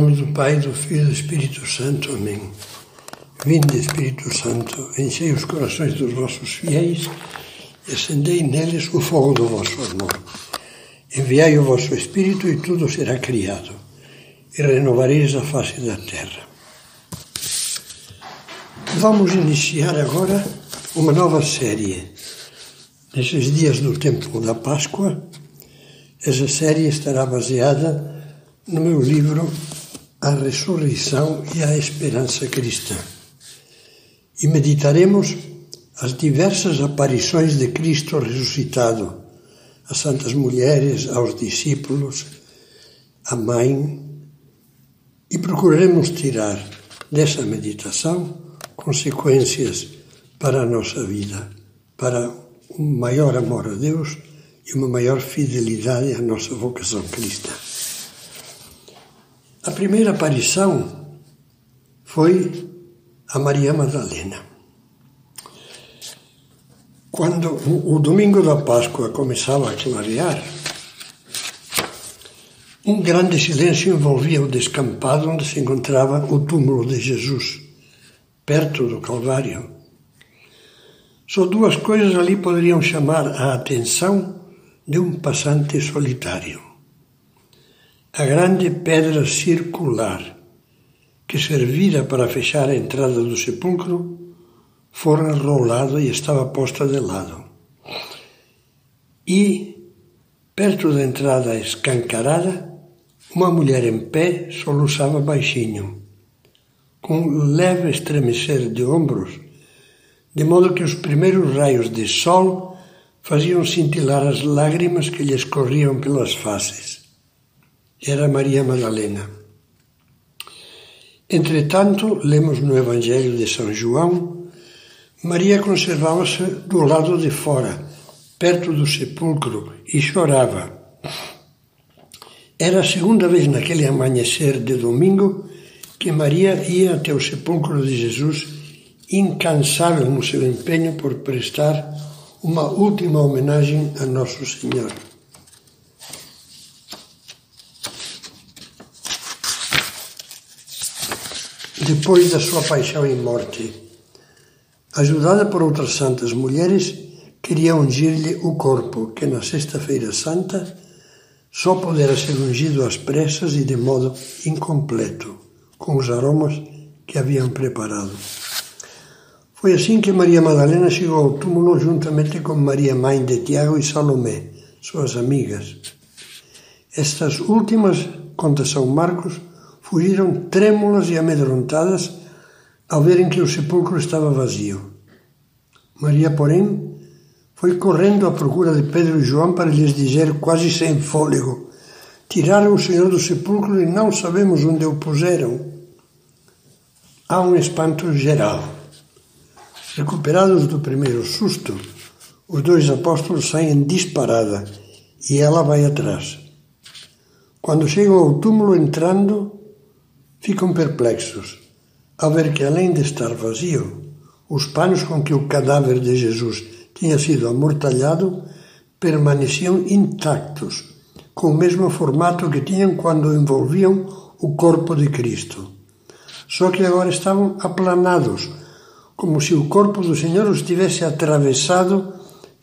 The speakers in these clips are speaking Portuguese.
nome do Pai, do Filho e do Espírito Santo. Amém. Vinde, Espírito Santo, enchei os corações dos vossos fiéis e acendei neles o fogo do vosso amor. Enviai o vosso Espírito e tudo será criado, e renovareis a face da terra. Vamos iniciar agora uma nova série. Nesses dias do tempo da Páscoa, essa série estará baseada no meu livro A Ressurreição e a Esperança Cristã. E meditaremos as diversas aparições de Cristo ressuscitado às santas mulheres, aos discípulos, à mãe, e procuraremos tirar dessa meditação consequências para a nossa vida, para um maior amor a Deus e uma maior fidelidade à nossa vocação cristã. A primeira aparição foi a Maria Madalena. Quando o domingo da Páscoa começava a clarear, um grande silêncio envolvia o descampado onde se encontrava o túmulo de Jesus, perto do Calvário. Só duas coisas ali poderiam chamar a atenção de um passante solitário a grande pedra circular que servira para fechar a entrada do sepulcro fora rolada e estava posta de lado. E, perto da entrada escancarada, uma mulher em pé soluçava baixinho, com um leve estremecer de ombros, de modo que os primeiros raios de sol faziam cintilar as lágrimas que lhe escorriam pelas faces era Maria Madalena. Entretanto, lemos no Evangelho de São João, Maria conservava-se do lado de fora, perto do sepulcro, e chorava. Era a segunda vez naquele amanhecer de domingo que Maria ia até o sepulcro de Jesus, incansável no seu empenho por prestar uma última homenagem a Nosso Senhor. Depois da sua paixão e morte. Ajudada por outras santas mulheres, queria ungir-lhe o corpo, que na Sexta-feira Santa só poderá ser ungido às pressas e de modo incompleto, com os aromas que haviam preparado. Foi assim que Maria Madalena chegou ao túmulo juntamente com Maria Mãe de Tiago e Salomé, suas amigas. Estas últimas, conta São Marcos, fugiram trêmulas e amedrontadas ao verem que o sepulcro estava vazio. Maria, porém, foi correndo à procura de Pedro e João para lhes dizer, quase sem fôlego: Tiraram o Senhor do sepulcro e não sabemos onde o puseram. Há um espanto geral. Recuperados do primeiro susto, os dois apóstolos saem disparada e ela vai atrás. Quando chegam ao túmulo entrando, ficam perplexos ao ver que, além de estar vazio, os panos com que o cadáver de Jesus tinha sido amortalhado permaneciam intactos, com o mesmo formato que tinham quando envolviam o corpo de Cristo. Só que agora estavam aplanados, como se o corpo do Senhor os tivesse atravessado,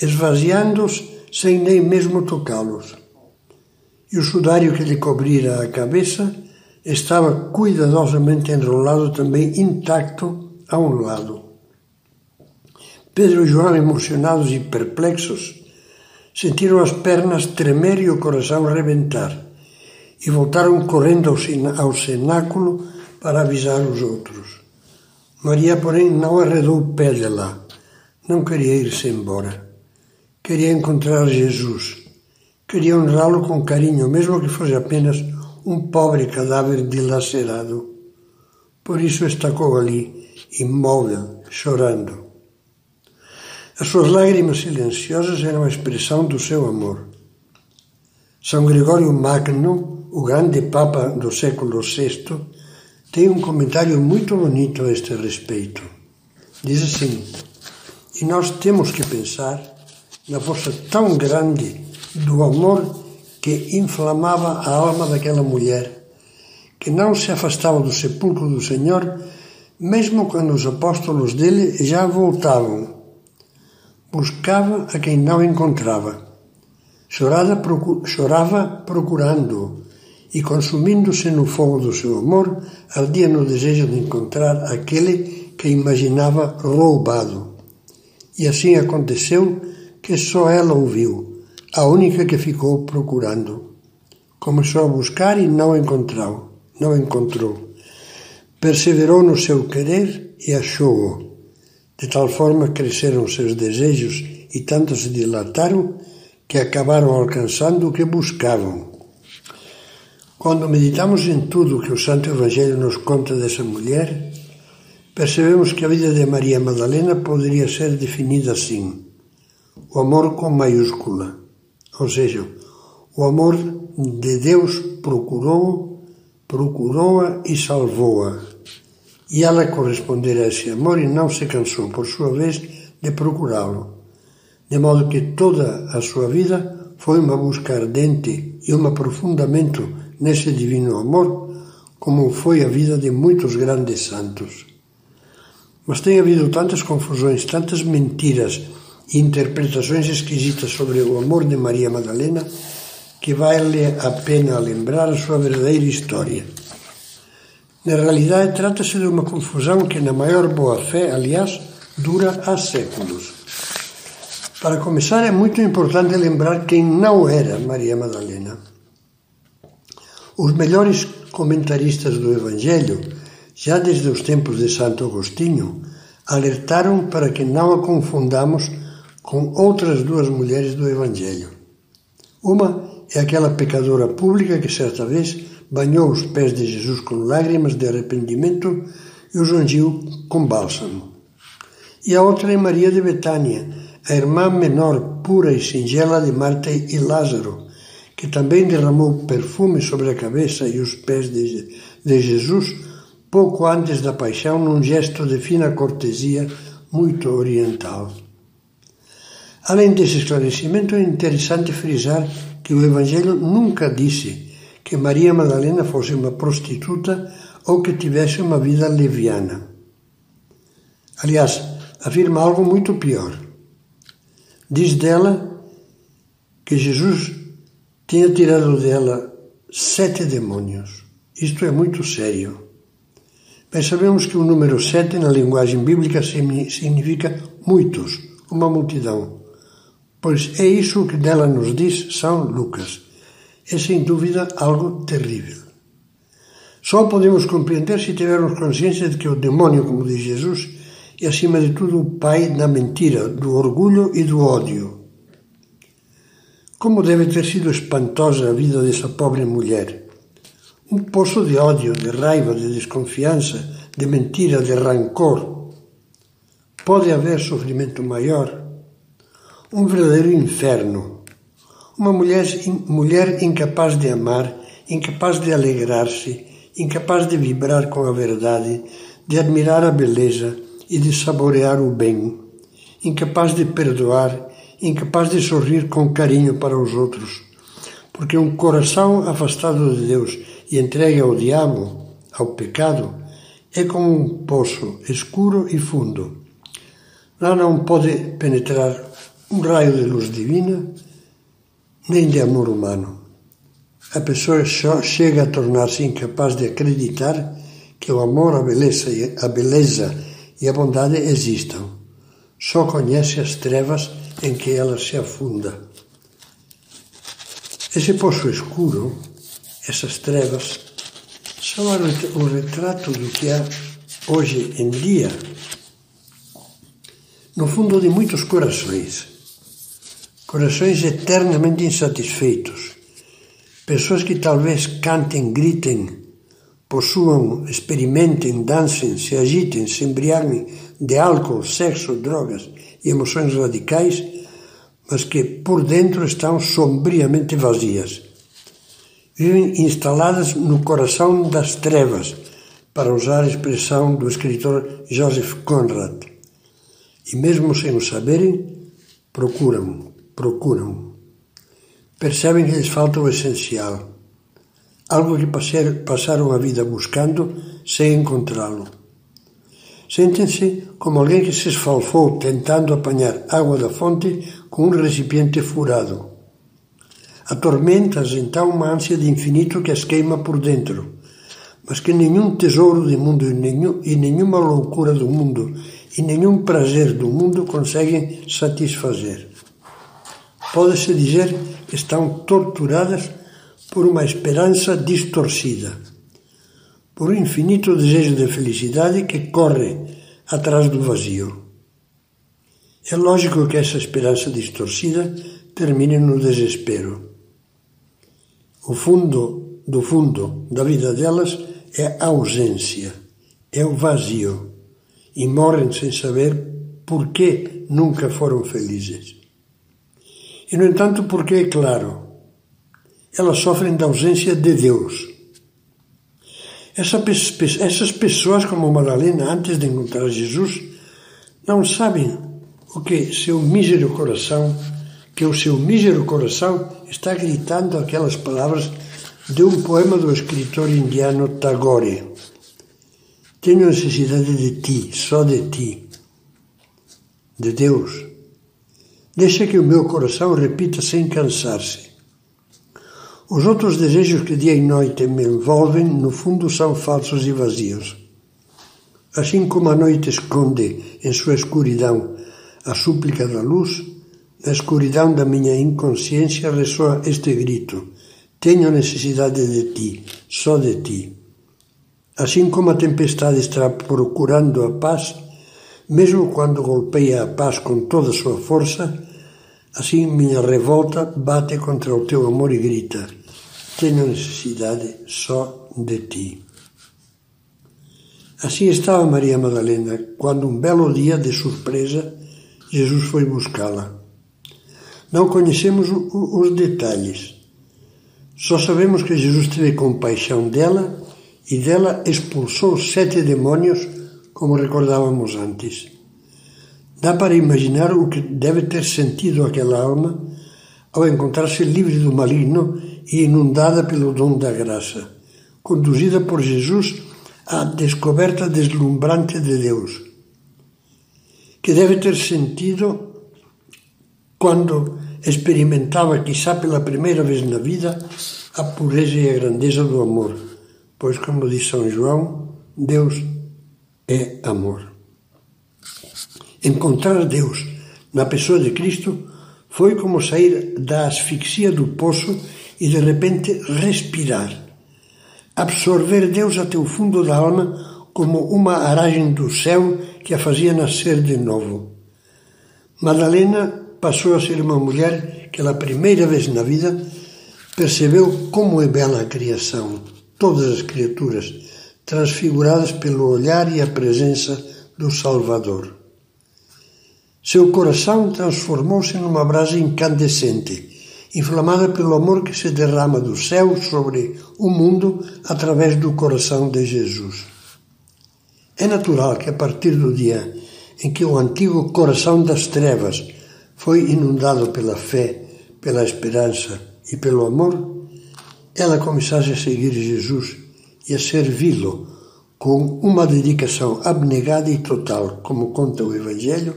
esvaziando-os sem nem mesmo tocá-los. E o sudário que lhe cobrira a cabeça estava cuidadosamente enrolado também intacto a um lado. Pedro e João, emocionados e perplexos, sentiram as pernas tremer e o coração rebentar e voltaram correndo ao cenáculo para avisar os outros. Maria, porém, não arredou o pé de lá. Não queria ir-se embora. Queria encontrar Jesus. Queria honrá-lo com carinho, mesmo que fosse apenas um pobre cadáver dilacerado. Por isso estacou ali, imóvel, chorando. As suas lágrimas silenciosas eram a expressão do seu amor. São Gregório Magno, o grande Papa do século VI, tem um comentário muito bonito a este respeito. Diz assim: E nós temos que pensar na força tão grande do amor que inflamava a alma daquela mulher, que não se afastava do sepulcro do Senhor, mesmo quando os apóstolos dele já voltavam. Buscava a quem não encontrava. Chorava, procu chorava procurando e, consumindo-se no fogo do seu amor, ardia no desejo de encontrar aquele que imaginava roubado. E assim aconteceu que só ela ouviu, a única que ficou procurando. Começou a buscar e não encontrou não encontrou. Perseverou no seu querer e achou-o. De tal forma cresceram seus desejos e tanto se dilataram que acabaram alcançando o que buscavam. Quando meditamos em tudo que o Santo Evangelho nos conta dessa mulher, percebemos que a vida de Maria Madalena poderia ser definida assim: o amor com maiúscula, ou seja, o amor de Deus procurou procurou-a e salvou-a. E ela correspondeu a esse amor e não se cansou, por sua vez, de procurá-lo. De modo que toda a sua vida foi uma busca ardente e um aprofundamento nesse divino amor, como foi a vida de muitos grandes santos. Mas tem havido tantas confusões, tantas mentiras interpretações esquisitas sobre o amor de Maria Madalena que vale a pena lembrar a sua verdadeira história. Na realidade, trata-se de uma confusão que, na maior boa-fé, aliás, dura há séculos. Para começar, é muito importante lembrar quem não era Maria Madalena. Os melhores comentaristas do Evangelho, já desde os tempos de Santo Agostinho, alertaram para que não a confundamos com outras duas mulheres do Evangelho. Uma é aquela pecadora pública que certa vez banhou os pés de Jesus com lágrimas de arrependimento e os ungiu com bálsamo. E a outra é Maria de Betânia, a irmã menor, pura e singela de Marta e Lázaro, que também derramou perfume sobre a cabeça e os pés de, de Jesus pouco antes da paixão, num gesto de fina cortesia muito oriental. Além desse esclarecimento, é interessante frisar que o Evangelho nunca disse que Maria Madalena fosse uma prostituta ou que tivesse uma vida leviana. Aliás, afirma algo muito pior. Diz dela que Jesus tinha tirado dela sete demônios. Isto é muito sério. Mas sabemos que o número sete na linguagem bíblica significa muitos, uma multidão. Pois é isso que dela nos diz São Lucas. É sem dúvida algo terrível. Só podemos compreender se tivermos consciência de que o demônio, como diz Jesus, é acima de tudo o pai da mentira, do orgulho e do ódio. Como deve ter sido espantosa a vida dessa pobre mulher. Um poço de ódio, de raiva, de desconfiança, de mentira, de rancor. Pode haver sofrimento maior? Um verdadeiro inferno. Uma mulher, mulher incapaz de amar, incapaz de alegrar-se, incapaz de vibrar com a verdade, de admirar a beleza e de saborear o bem, incapaz de perdoar, incapaz de sorrir com carinho para os outros. Porque um coração afastado de Deus e entregue ao diabo, ao pecado, é como um poço escuro e fundo. Lá não pode penetrar um raio de luz divina, nem de amor humano. A pessoa só chega a tornar-se incapaz de acreditar que o amor, a beleza, a beleza e a bondade existam. Só conhece as trevas em que ela se afunda. Esse poço escuro, essas trevas, são o retrato do que há hoje em dia no fundo de muitos corações corações eternamente insatisfeitos, pessoas que talvez cantem, gritem, possuam, experimentem, dancem, se agitem, se embriaguem de álcool, sexo, drogas e emoções radicais, mas que por dentro estão sombriamente vazias. Vivem instaladas no coração das trevas, para usar a expressão do escritor Joseph Conrad. E mesmo sem o saberem, procuram procuram. Percebem que lhes falta o essencial, algo que passaram a vida buscando sem encontrá-lo. Sentem-se como alguém que se esfalfou tentando apanhar água da fonte com um recipiente furado. Atormenta-as então uma ânsia de infinito que as queima por dentro, mas que nenhum tesouro do mundo e, nenhum, e nenhuma loucura do mundo e nenhum prazer do mundo conseguem satisfazer. Pode-se dizer que estão torturadas por uma esperança distorcida, por um infinito desejo de felicidade que corre atrás do vazio. É lógico que essa esperança distorcida termine no desespero. O fundo do fundo da vida delas é a ausência, é o vazio, e morrem sem saber por que nunca foram felizes. E, no entanto, porque é claro, elas sofrem da ausência de Deus. Essa, essas pessoas, como Madalena, antes de encontrar Jesus, não sabem o que seu mísero coração, que o seu mísero coração está gritando aquelas palavras de um poema do escritor indiano Tagore. Tenho necessidade de ti, só de ti, de Deus. Deixa que o meu coração repita sem cansar-se. Os outros desejos que dia e noite me envolvem, no fundo, são falsos e vazios. Assim como a noite esconde em sua escuridão a súplica da luz, na escuridão da minha inconsciência ressoa este grito: Tenho necessidade de ti, só de ti. Assim como a tempestade está procurando a paz, mesmo quando golpeia a paz com toda a sua força, assim minha revolta bate contra o teu amor e grita: tenho necessidade só de ti. Assim estava Maria Madalena quando, um belo dia, de surpresa, Jesus foi buscá-la. Não conhecemos os detalhes. Só sabemos que Jesus teve compaixão dela e dela expulsou sete demônios, como recordávamos antes. Dá para imaginar o que deve ter sentido aquela alma ao encontrar-se livre do maligno e inundada pelo dom da graça, conduzida por Jesus à descoberta deslumbrante de Deus, que deve ter sentido quando experimentava, quizá pela primeira vez na vida, a pureza e a grandeza do amor, pois, como diz São João, Deus é amor. Encontrar Deus na pessoa de Cristo foi como sair da asfixia do poço e de repente respirar. Absorver Deus até o fundo da alma como uma aragem do céu que a fazia nascer de novo. Madalena passou a ser uma mulher que, pela primeira vez na vida, percebeu como é bela a criação, todas as criaturas, transfiguradas pelo olhar e a presença do Salvador. Seu coração transformou-se numa brasa incandescente, inflamada pelo amor que se derrama do céu sobre o mundo através do coração de Jesus. É natural que a partir do dia em que o antigo coração das trevas foi inundado pela fé, pela esperança e pelo amor, ela começasse a seguir Jesus e a servi-lo com uma dedicação abnegada e total, como conta o Evangelho,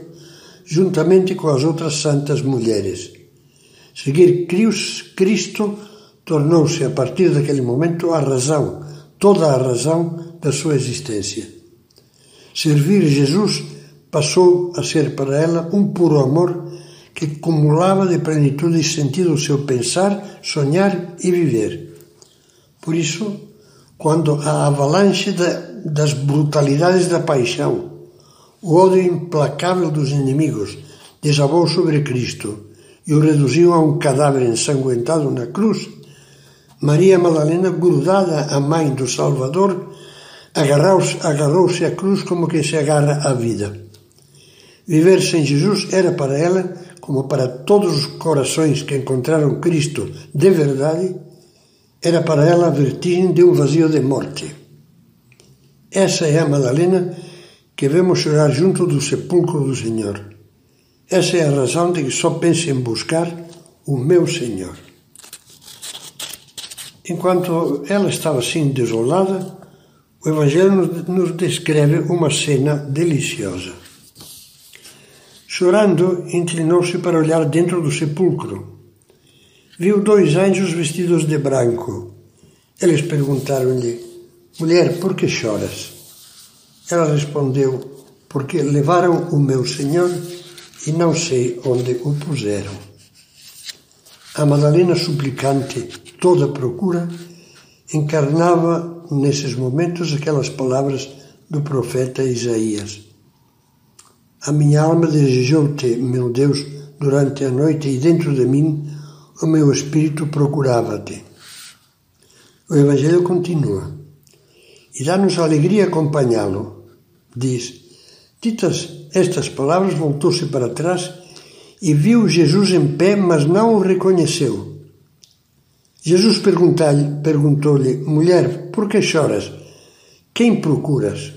juntamente com as outras santas mulheres. Seguir Cristo tornou-se, a partir daquele momento, a razão, toda a razão da sua existência. Servir Jesus passou a ser para ela um puro amor que acumulava de plenitude e sentido o seu pensar, sonhar e viver. Por isso, quando a avalanche das brutalidades da paixão, o ódio implacável dos inimigos desabou sobre Cristo e o reduziu a um cadáver ensanguentado na cruz. Maria Madalena, grudada à mãe do Salvador, agarrou-se agarrou à cruz como quem se agarra à vida. Viver sem Jesus era para ela, como para todos os corações que encontraram Cristo de verdade, era para ela a vertigem de um vazio de morte. Essa é a Madalena que vemos chorar junto do sepulcro do Senhor. Essa é a razão de que só pense em buscar o meu Senhor. Enquanto ela estava assim desolada, o Evangelho nos descreve uma cena deliciosa. Chorando, inclinou-se para olhar dentro do sepulcro. Viu dois anjos vestidos de branco. Eles perguntaram-lhe: Mulher, por que choras? Ela respondeu: Porque levaram o meu Senhor e não sei onde o puseram. A Madalena suplicante, toda procura, encarnava nesses momentos aquelas palavras do profeta Isaías. A minha alma desejou-te, meu Deus, durante a noite e dentro de mim o meu espírito procurava-te. O Evangelho continua e dá-nos alegria acompanhá-lo. Diz: Ditas estas palavras, voltou-se para trás e viu Jesus em pé, mas não o reconheceu. Jesus perguntou-lhe: Mulher, por que choras? Quem procuras?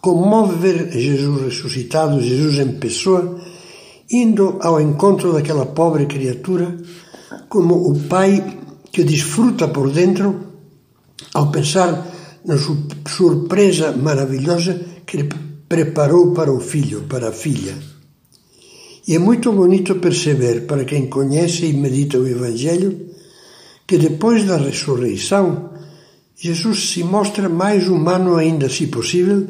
Comove ver Jesus ressuscitado, Jesus em pessoa, indo ao encontro daquela pobre criatura, como o pai que desfruta por dentro ao pensar na surpresa maravilhosa que ele preparou para o filho, para a filha. E é muito bonito perceber, para quem conhece e medita o Evangelho, que depois da ressurreição, Jesus se mostra mais humano ainda, se possível,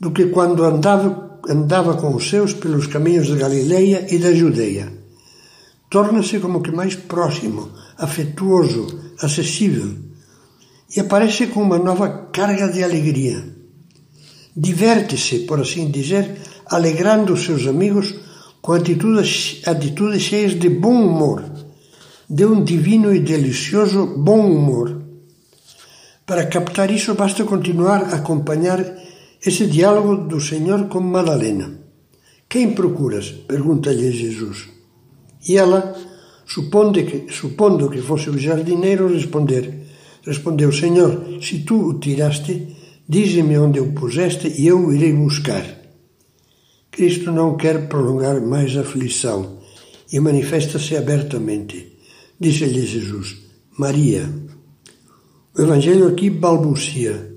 do que quando andava, andava com os seus pelos caminhos da Galileia e da Judeia. Torna-se como que mais próximo, afetuoso, acessível, e aparece com uma nova carga de alegria. Diverte-se, por assim dizer, alegrando os seus amigos com atitudes, atitudes cheias de bom humor, de um divino e delicioso bom humor. Para captar isso, basta continuar a acompanhar esse diálogo do Senhor com Madalena. Quem procuras? pergunta-lhe Jesus. E ela, supondo que, supondo que fosse o jardineiro, responder, respondeu: Senhor, se tu o tiraste, dize-me onde o puseste e eu o irei buscar. Cristo não quer prolongar mais a aflição e manifesta-se abertamente. Disse-lhe Jesus: Maria. O Evangelho aqui balbucia.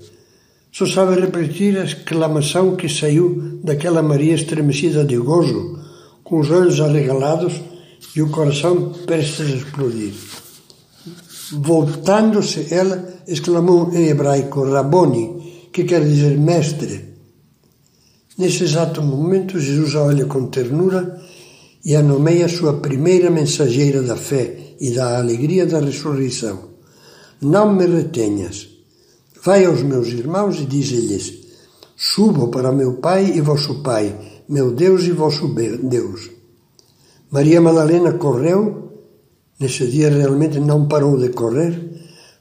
Só sabe repetir a exclamação que saiu daquela Maria estremecida de gozo, com os olhos arregalados e o coração prestes a explodir. Voltando-se, ela exclamou em hebraico, Raboni, que quer dizer mestre. Nesse exato momento, Jesus a olha com ternura e a nomeia sua primeira mensageira da fé e da alegria da ressurreição. Não me retenhas. Vai aos meus irmãos e dize-lhes: Subo para meu Pai e vosso Pai, meu Deus e vosso Deus. Maria Madalena correu, nesse dia realmente não parou de correr,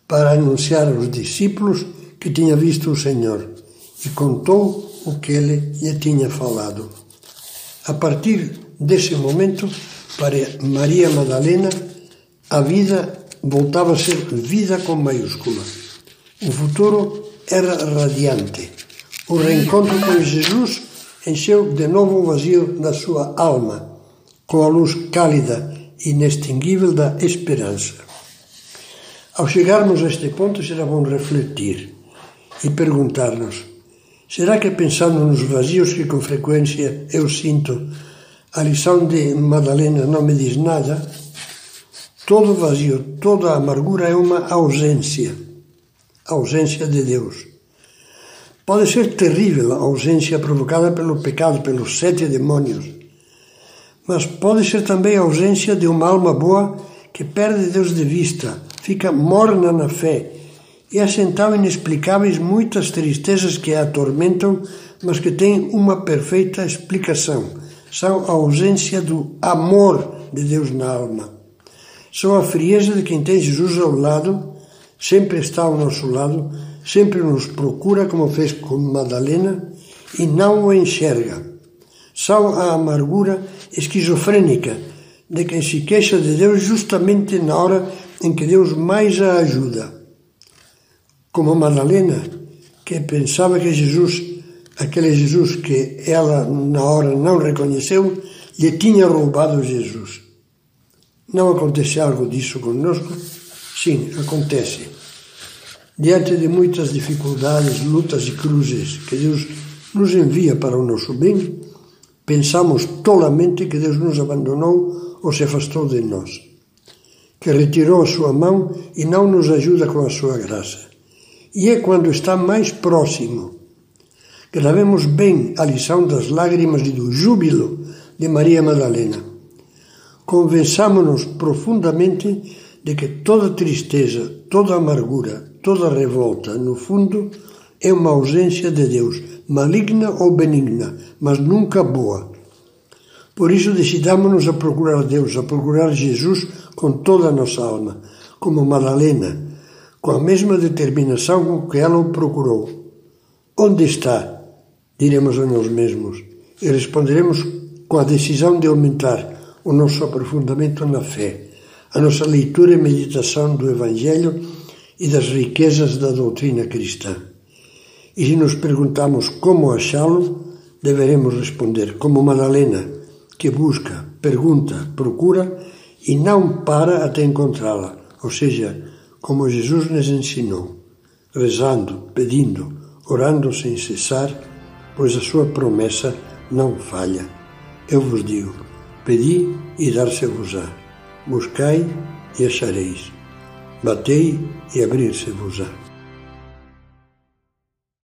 para anunciar aos discípulos que tinha visto o Senhor e contou o que ele lhe tinha falado. A partir desse momento, para Maria Madalena, a vida voltava a ser vida com maiúscula. O futuro era radiante. O reencontro com Jesus encheu de novo o vazio da sua alma, com a luz cálida e inextinguível da esperança. Ao chegarmos a este ponto, será bom refletir e perguntar-nos: Será que pensando nos vazios que com frequência eu sinto, a lição de Madalena não me diz nada? Todo vazio, toda amargura é uma ausência, ausência de Deus. Pode ser terrível a ausência provocada pelo pecado, pelos sete demônios, mas pode ser também a ausência de uma alma boa que perde Deus de vista, fica morna na fé e assentavam inexplicáveis muitas tristezas que a atormentam, mas que têm uma perfeita explicação. São a ausência do amor de Deus na alma. São a frieza de quem tem Jesus ao lado, sempre está ao nosso lado, sempre nos procura, como fez com Madalena, e não o enxerga. São a amargura esquizofrênica de quem se queixa de Deus justamente na hora em que Deus mais a ajuda como Madalena, que pensava que Jesus, aquele Jesus que ela na hora não reconheceu, lhe tinha roubado Jesus. Não acontece algo disso conosco? Sim, acontece. Diante de muitas dificuldades, lutas e cruzes que Deus nos envia para o nosso bem, pensamos tolamente que Deus nos abandonou ou se afastou de nós, que retirou a sua mão e não nos ajuda com a sua graça. E é quando está mais próximo. Gravemos bem a lição das lágrimas e do júbilo de Maria Madalena. Convençamos-nos profundamente de que toda tristeza, toda amargura, toda revolta, no fundo, é uma ausência de Deus, maligna ou benigna, mas nunca boa. Por isso decidamos-nos a procurar Deus, a procurar Jesus com toda a nossa alma, como Madalena, com a mesma determinação com que ela o procurou. Onde está? Diremos a nós mesmos e responderemos com a decisão de aumentar o nosso aprofundamento na fé, a nossa leitura e meditação do Evangelho e das riquezas da doutrina cristã. E se nos perguntamos como achá-lo, deveremos responder como Madalena, que busca, pergunta, procura e não para até encontrá-la, ou seja, como Jesus nos ensinou, rezando, pedindo, orando sem cessar, pois a sua promessa não falha. Eu vos digo: pedi e dar-se-vos-á, buscai e achareis, batei e abrir-se-vos-á.